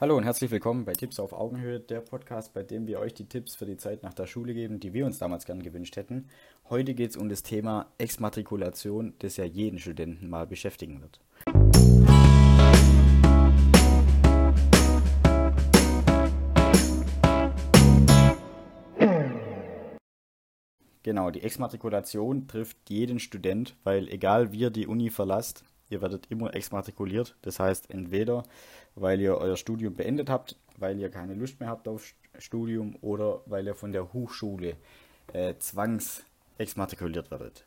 Hallo und herzlich willkommen bei Tipps auf Augenhöhe, der Podcast, bei dem wir euch die Tipps für die Zeit nach der Schule geben, die wir uns damals gern gewünscht hätten. Heute geht es um das Thema Exmatrikulation, das ja jeden Studenten mal beschäftigen wird. Genau, die Exmatrikulation trifft jeden Student, weil egal wie ihr die Uni verlasst, ihr werdet immer exmatrikuliert. Das heißt, entweder weil ihr euer Studium beendet habt, weil ihr keine Lust mehr habt auf Studium oder weil ihr von der Hochschule äh, zwangsexmatrikuliert werdet.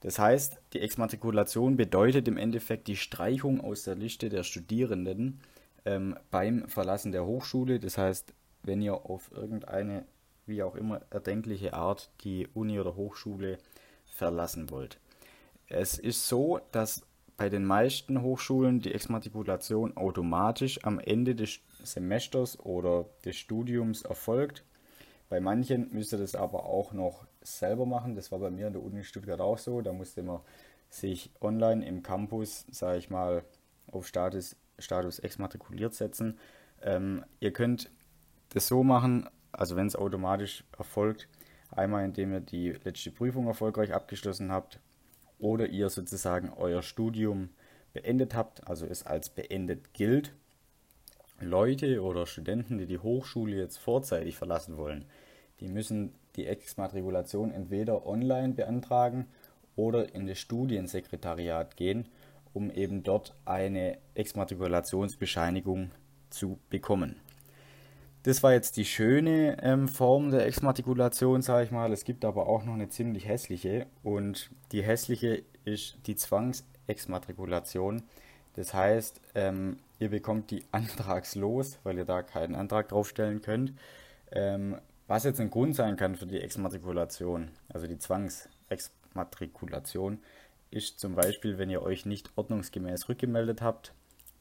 Das heißt, die Exmatrikulation bedeutet im Endeffekt die Streichung aus der Liste der Studierenden ähm, beim Verlassen der Hochschule. Das heißt, wenn ihr auf irgendeine, wie auch immer, erdenkliche Art die Uni oder Hochschule verlassen wollt. Es ist so, dass bei den meisten Hochschulen die Exmatrikulation automatisch am Ende des Semesters oder des Studiums erfolgt. Bei manchen müsst ihr das aber auch noch selber machen. Das war bei mir in der Uni Stuttgart auch so. Da musste man sich online im Campus, sage ich mal, auf Status, Status exmatrikuliert setzen. Ähm, ihr könnt das so machen, also wenn es automatisch erfolgt, einmal indem ihr die letzte Prüfung erfolgreich abgeschlossen habt oder ihr sozusagen euer Studium beendet habt, also es als beendet gilt. Leute oder Studenten, die die Hochschule jetzt vorzeitig verlassen wollen, die müssen die Exmatrikulation entweder online beantragen oder in das Studiensekretariat gehen, um eben dort eine Exmatrikulationsbescheinigung zu bekommen. Das war jetzt die schöne ähm, Form der Exmatrikulation, sage ich mal. Es gibt aber auch noch eine ziemlich hässliche. Und die hässliche ist die Zwangsexmatrikulation. Das heißt, ähm, ihr bekommt die antragslos, weil ihr da keinen Antrag draufstellen könnt. Ähm, was jetzt ein Grund sein kann für die Exmatrikulation, also die Zwangsexmatrikulation, ist zum Beispiel, wenn ihr euch nicht ordnungsgemäß rückgemeldet habt.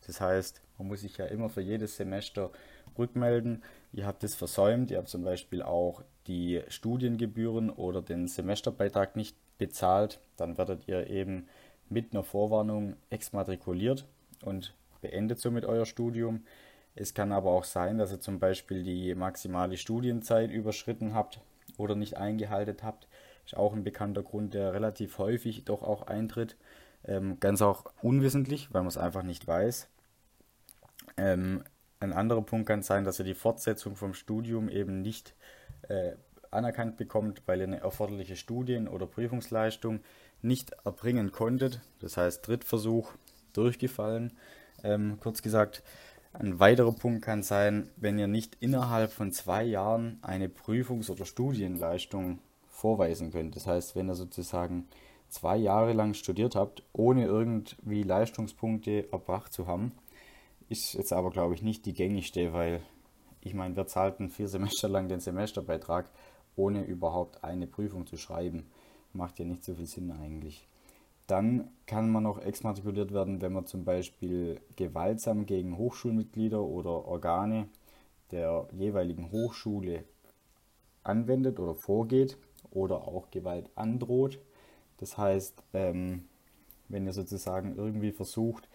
Das heißt, man muss sich ja immer für jedes Semester rückmelden. Ihr habt es versäumt, ihr habt zum Beispiel auch die Studiengebühren oder den Semesterbeitrag nicht bezahlt, dann werdet ihr eben mit einer Vorwarnung exmatrikuliert und beendet somit euer Studium. Es kann aber auch sein, dass ihr zum Beispiel die maximale Studienzeit überschritten habt oder nicht eingehalten habt. Ist auch ein bekannter Grund, der relativ häufig doch auch eintritt. Ähm, ganz auch unwissentlich, weil man es einfach nicht weiß. Ähm, ein anderer Punkt kann sein, dass ihr die Fortsetzung vom Studium eben nicht äh, anerkannt bekommt, weil ihr eine erforderliche Studien- oder Prüfungsleistung nicht erbringen konntet. Das heißt, Drittversuch durchgefallen. Ähm, kurz gesagt, ein weiterer Punkt kann sein, wenn ihr nicht innerhalb von zwei Jahren eine Prüfungs- oder Studienleistung vorweisen könnt. Das heißt, wenn ihr sozusagen zwei Jahre lang studiert habt, ohne irgendwie Leistungspunkte erbracht zu haben, ist jetzt aber, glaube ich, nicht die gängigste, weil ich meine, wir zahlten vier Semester lang den Semesterbeitrag, ohne überhaupt eine Prüfung zu schreiben. Macht ja nicht so viel Sinn eigentlich. Dann kann man noch exmatrikuliert werden, wenn man zum Beispiel gewaltsam gegen Hochschulmitglieder oder Organe der jeweiligen Hochschule anwendet oder vorgeht oder auch Gewalt androht. Das heißt, ähm, wenn ihr sozusagen irgendwie versucht,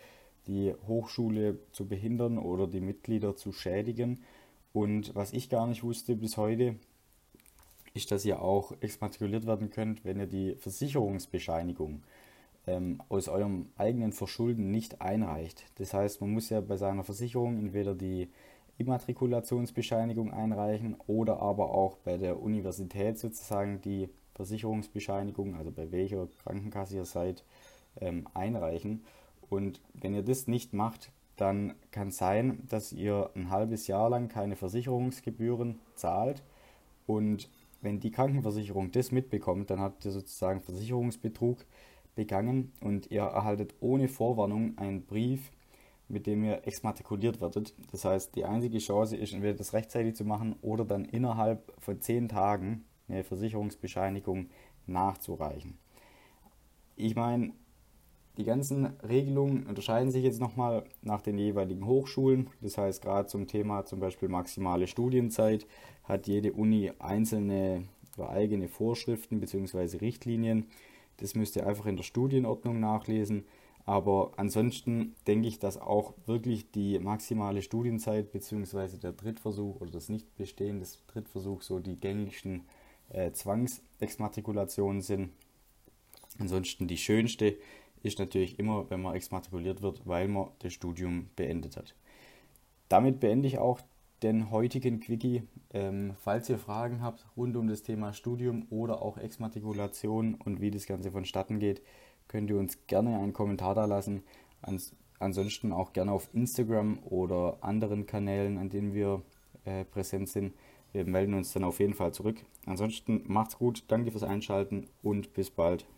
die Hochschule zu behindern oder die Mitglieder zu schädigen. Und was ich gar nicht wusste bis heute, ist, dass ihr auch exmatrikuliert werden könnt, wenn ihr die Versicherungsbescheinigung ähm, aus eurem eigenen Verschulden nicht einreicht. Das heißt, man muss ja bei seiner Versicherung entweder die Immatrikulationsbescheinigung einreichen oder aber auch bei der Universität sozusagen die Versicherungsbescheinigung, also bei welcher Krankenkasse ihr seid, ähm, einreichen. Und wenn ihr das nicht macht, dann kann es sein, dass ihr ein halbes Jahr lang keine Versicherungsgebühren zahlt. Und wenn die Krankenversicherung das mitbekommt, dann habt ihr sozusagen Versicherungsbetrug begangen und ihr erhaltet ohne Vorwarnung einen Brief, mit dem ihr exmatrikuliert werdet. Das heißt, die einzige Chance ist, entweder das rechtzeitig zu machen oder dann innerhalb von zehn Tagen eine Versicherungsbescheinigung nachzureichen. Ich meine, die ganzen Regelungen unterscheiden sich jetzt nochmal nach den jeweiligen Hochschulen. Das heißt, gerade zum Thema zum Beispiel maximale Studienzeit hat jede Uni einzelne oder eigene Vorschriften bzw. Richtlinien. Das müsst ihr einfach in der Studienordnung nachlesen. Aber ansonsten denke ich, dass auch wirklich die maximale Studienzeit bzw. der Drittversuch oder das Nichtbestehen des Drittversuchs so die gängigsten äh, Zwangsexmatrikulationen sind. Ansonsten die schönste ist natürlich immer, wenn man exmatrikuliert wird, weil man das Studium beendet hat. Damit beende ich auch den heutigen Quickie. Ähm, falls ihr Fragen habt rund um das Thema Studium oder auch Exmatrikulation und wie das Ganze vonstatten geht, könnt ihr uns gerne einen Kommentar da lassen. Ans ansonsten auch gerne auf Instagram oder anderen Kanälen, an denen wir äh, präsent sind. Wir melden uns dann auf jeden Fall zurück. Ansonsten macht's gut, danke fürs Einschalten und bis bald.